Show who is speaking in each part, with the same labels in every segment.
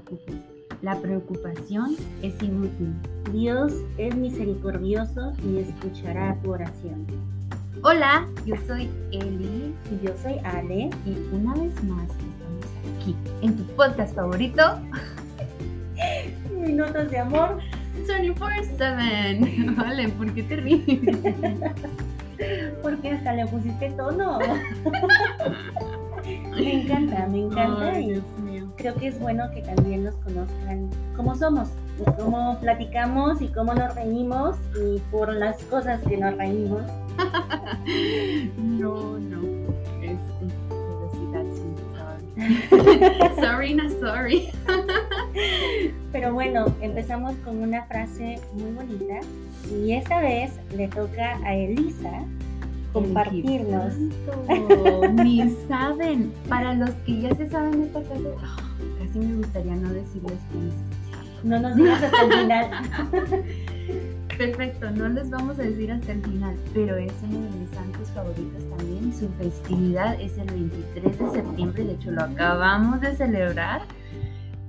Speaker 1: preocupes. La preocupación es inútil.
Speaker 2: Dios es misericordioso y escuchará tu oración.
Speaker 1: Hola, yo soy Eli
Speaker 2: Y yo soy Ale.
Speaker 1: y una vez más estamos aquí en tu podcast favorito,
Speaker 2: Minutos de amor.
Speaker 1: 24-7. Vale, ¿por qué te ríes?
Speaker 2: Porque hasta le pusiste tono. me encanta, me encanta.
Speaker 1: Ay,
Speaker 2: y. creo que es bueno que también nos conozcan cómo somos, y cómo platicamos y cómo nos reímos y por las cosas que nos reímos.
Speaker 1: No, no. Es velocidad, sí, sorry. sorry, no sorry.
Speaker 2: Pero bueno, empezamos con una frase muy bonita y esta vez le toca a Elisa compartirnos.
Speaker 1: Ni saben. Para los que ya se saben esta frase, casi me gustaría no decirles quién es.
Speaker 2: No nos digas hasta el final.
Speaker 1: Perfecto, no les vamos a decir hasta el final, pero es uno de mis santos favoritos también. Su festividad es el 23 de septiembre, de hecho lo acabamos de celebrar,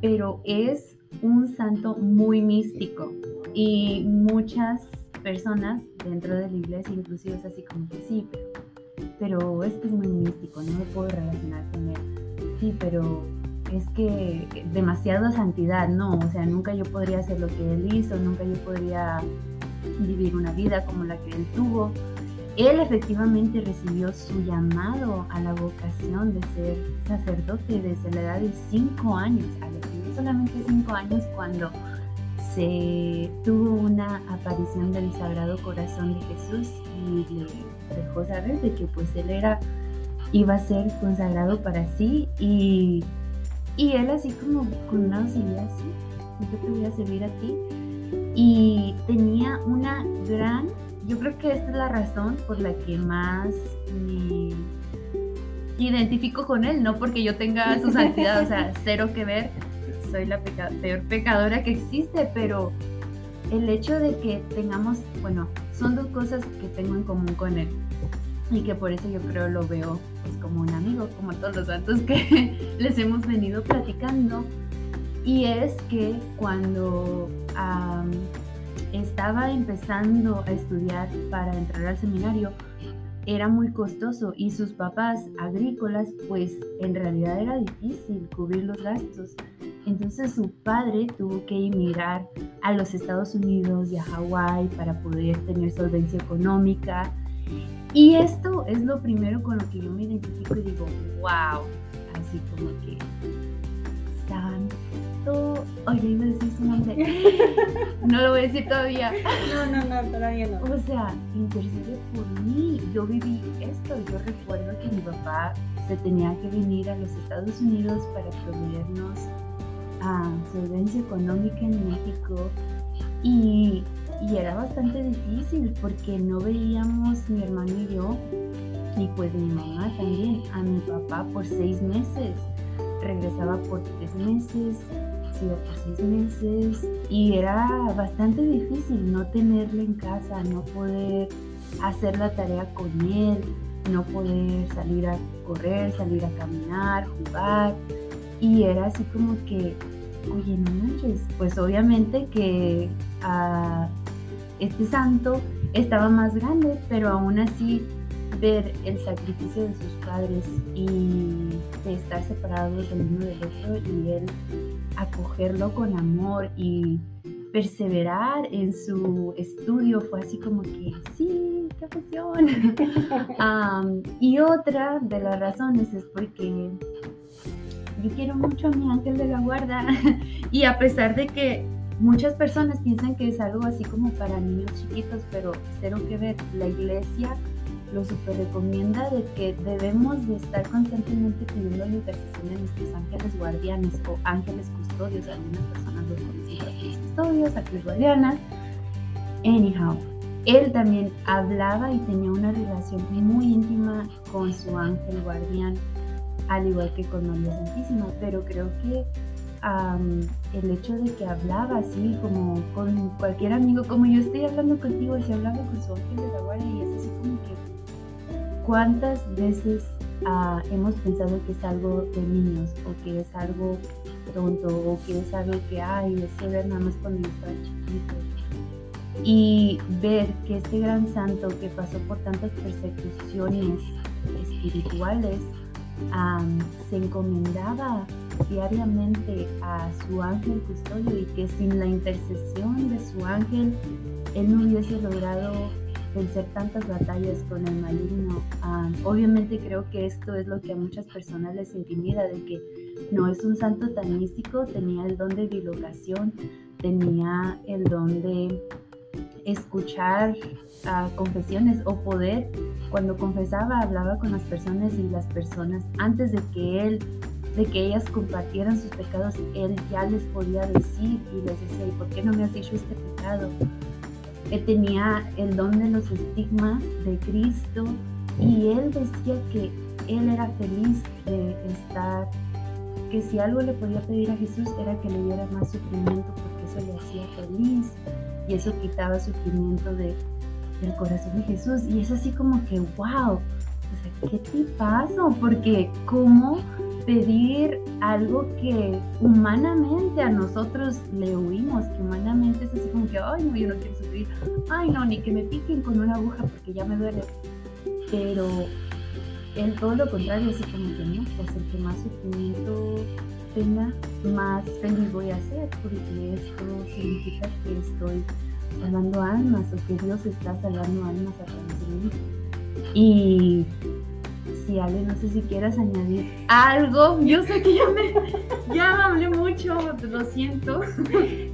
Speaker 1: pero es un santo muy místico y muchas personas dentro de la iglesia inclusive es así como que sí, pero, pero es que es muy místico, no me puedo relacionar con él. Sí, pero es que demasiada santidad, no, o sea, nunca yo podría hacer lo que él hizo, nunca yo podría vivir una vida como la que él tuvo. Él efectivamente recibió su llamado a la vocación de ser sacerdote desde la edad de 5 años, a los solamente 5 años cuando se tuvo una aparición del Sagrado Corazón de Jesús y le dejó saber de que pues él era iba a ser consagrado para sí y, y él así como con una docilidad así, yo te voy a servir a ti y tenía una gran, yo creo que esta es la razón por la que más me identifico con él, no porque yo tenga su santidad, o sea, cero que ver, soy la peca- peor pecadora que existe, pero el hecho de que tengamos, bueno, son dos cosas que tengo en común con él y que por eso yo creo lo veo pues, como un amigo, como todos los santos que les hemos venido platicando. Y es que cuando am, estaba empezando a estudiar para entrar al seminario, era muy costoso y sus papás agrícolas, pues en realidad era difícil cubrir los gastos. Entonces su padre tuvo que emigrar a los Estados Unidos y a Hawái para poder tener solvencia económica. Y esto es lo primero con lo que yo me identifico y digo, wow, así como que santo. Oye, iba a decir su nombre. No lo voy a decir todavía.
Speaker 2: No, no, no, todavía no.
Speaker 1: O sea, intercede por mí. Yo viví esto. Yo recuerdo que mi papá se tenía que venir a los Estados Unidos para proveernos a solvencia económica en México. Y, y era bastante difícil porque no veíamos mi hermano y yo, y pues mi mamá también, a mi papá por seis meses. Regresaba por tres meses, se iba por seis meses y era bastante difícil no tenerlo en casa, no poder hacer la tarea con él, no poder salir a correr, salir a caminar, jugar. Y era así como que, oye, no manches, pues obviamente que ah, este santo estaba más grande, pero aún así ver el sacrificio de sus padres y de estar separados del uno del otro y él acogerlo con amor y perseverar en su estudio fue así como que sí, qué pasión. Am, y otra de las razones es porque yo quiero mucho a mi ángel de la guarda y a pesar de que muchas personas piensan que es algo así como para niños chiquitos, pero cero que ver, la iglesia lo super recomienda de que debemos de estar constantemente pidiendo la intercesión de nuestros ángeles guardianes o ángeles custodios, algunas personas los ángeles custodios, ángeles guardianas. Anyhow, él también hablaba y tenía una relación muy íntima con su ángel guardián, al igual que con María Santísima, pero creo que am, el hecho de que hablaba así como con cualquier amigo, como yo estoy hablando contigo, así hablando con su ángel de la guardia y es así como que cuántas veces ah, hemos pensado que es algo de niños o que es algo tonto o que es algo que, ay, ese ver nada más cuando yo estaba chiquito. Y ver que este gran santo que pasó por tantas persecuciones espirituales se encomendaba diariamente a su ángel custodio y que sin la intercesión de su ángel él no hubiese logrado vencer tantas batallas con el maligno. obviamente creo que esto es lo que a muchas personas les intimida, de que no es un santo tan místico, tenía el don de bilocación, tenía el don de escuchar confesiones o poder, cuando confesaba, hablaba con las personas y las personas, antes de que él de que ellas compartieran sus pecados, él ya les podía decir y les decía, ¿y por qué no me has dicho este pecado? Él tenía el don de los estigmas de Cristo y él decía que él era feliz de estar, que si algo le podía pedir a Jesús era que le diera más sufrimiento porque eso le hacía feliz y eso quitaba sufrimiento de, del corazón de Jesús. Y es así como que, wow, o sea, ¿qué te pasó? Porque cómo pedir algo que humanamente a nosotros le huimos, que humanamente es así como que, ay, no, yo no quiero sufrir, ay, no, ni que me piquen con una aguja porque ya me duele. Pero en todo lo contrario, así como que no, pues el que más sufrimiento tenga, más feliz voy a ser, porque esto significa que estoy salvando almas o que Dios está salvando almas a través de mí. Y si Ale, no sé si quieras añadir algo. Yo sé que ya me ya hablé mucho, lo siento.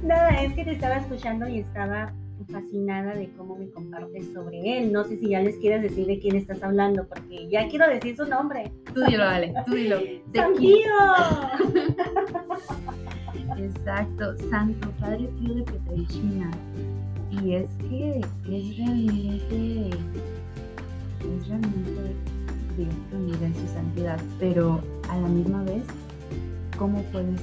Speaker 2: Nada, es que te estaba escuchando y estaba fascinada de cómo me compartes sobre él. No sé si ya les quieres decir de quién estás hablando, porque ya quiero decir su nombre.
Speaker 1: Tú dilo, Ale, tú dilo.
Speaker 2: ¡San Pío!
Speaker 1: Exacto, Santo Padre Pío de Petrelchina. Y es que es realmente, es realmente de otro nivel su santidad, pero a la misma vez, ¿cómo puedes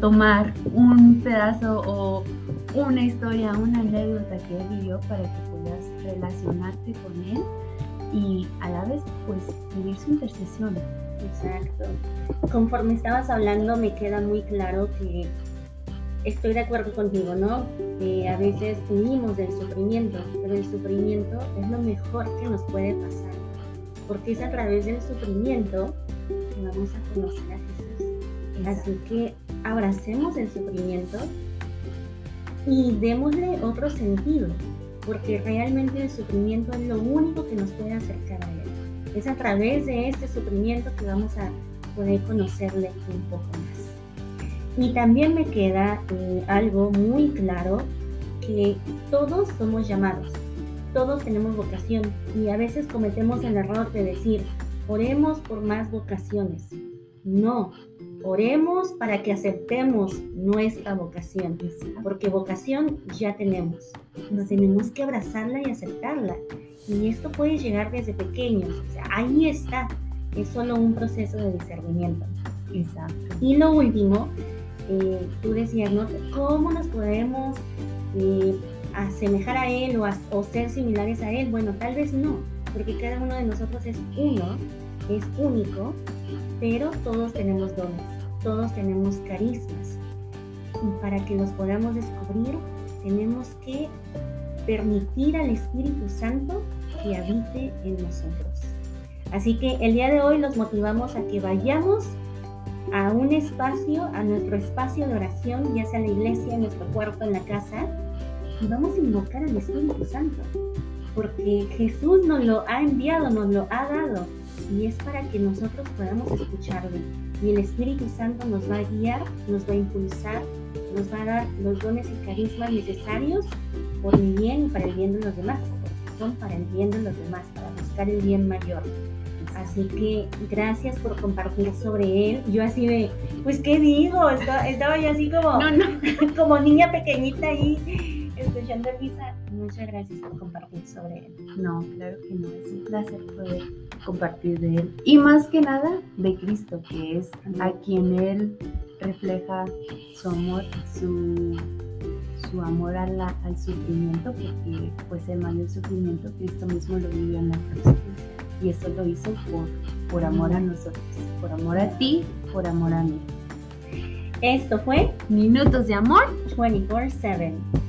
Speaker 1: tomar un pedazo o una historia, una anécdota que él vivió para que puedas relacionarte con él y a la vez pues vivir su intercesión?
Speaker 2: Exacto. Conforme estabas hablando me queda muy claro que estoy de acuerdo contigo, ¿no? a veces huimos del sufrimiento, pero el sufrimiento es lo mejor que nos puede pasar porque es a través del sufrimiento que vamos a conocer a Jesús. Así que abracemos el sufrimiento y démosle otro sentido, porque realmente el sufrimiento es lo único que nos puede acercar a Él. Es a través de este sufrimiento que vamos a poder conocerle un poco más. Y también me queda eh, algo muy claro, que todos somos llamados, todos tenemos vocación y a veces cometemos el error de decir, oremos por más vocaciones. No, oremos para que aceptemos nuestra vocación, porque vocación ya tenemos. Nos tenemos que abrazarla y aceptarla. Y esto puede llegar desde pequeños. O sea, ahí está. Es solo un proceso de discernimiento.
Speaker 1: Exacto.
Speaker 2: Y lo último, eh, tú decías, ¿no? ¿Cómo nos podemos eh, asemejar a Él o, ser similares a Él? Bueno, tal vez no, porque cada uno de nosotros es uno, es único, pero todos tenemos dones, todos tenemos carismas. Y para que los podamos descubrir, tenemos que permitir al Espíritu Santo que habite en nosotros. Así que el día de hoy los motivamos a que vayamos a un espacio, a nuestro espacio de oración, ya sea la iglesia, nuestro cuarto, en la casa, y vamos a invocar al Espíritu Santo, porque Jesús nos lo ha enviado, nos lo ha dado, y es para que nosotros podamos escucharle. Y el Espíritu Santo nos va a guiar, nos va a impulsar, nos va a dar los dones y carismas necesarios por mi bien y para el bien de los demás, porque son para el bien de los demás, para buscar el bien mayor. Así que gracias por compartir sobre él. Yo así de, pues, ¿qué digo? Estaba, estaba yo así como, no, no. como niña pequeñita ahí escuchando muchas gracias por compartir sobre él.
Speaker 1: No, claro que no, es un placer poder compartir de él. Y más que nada de Cristo, que es a quien él refleja su amor, su, su amor al sufrimiento, porque pues el mayor sufrimiento Cristo mismo lo vivió en la cruz. Y eso lo hizo por, por amor a nosotros, por amor a ti, por amor a mí.
Speaker 2: Esto fue
Speaker 1: Minutos de Amor
Speaker 2: 24/7.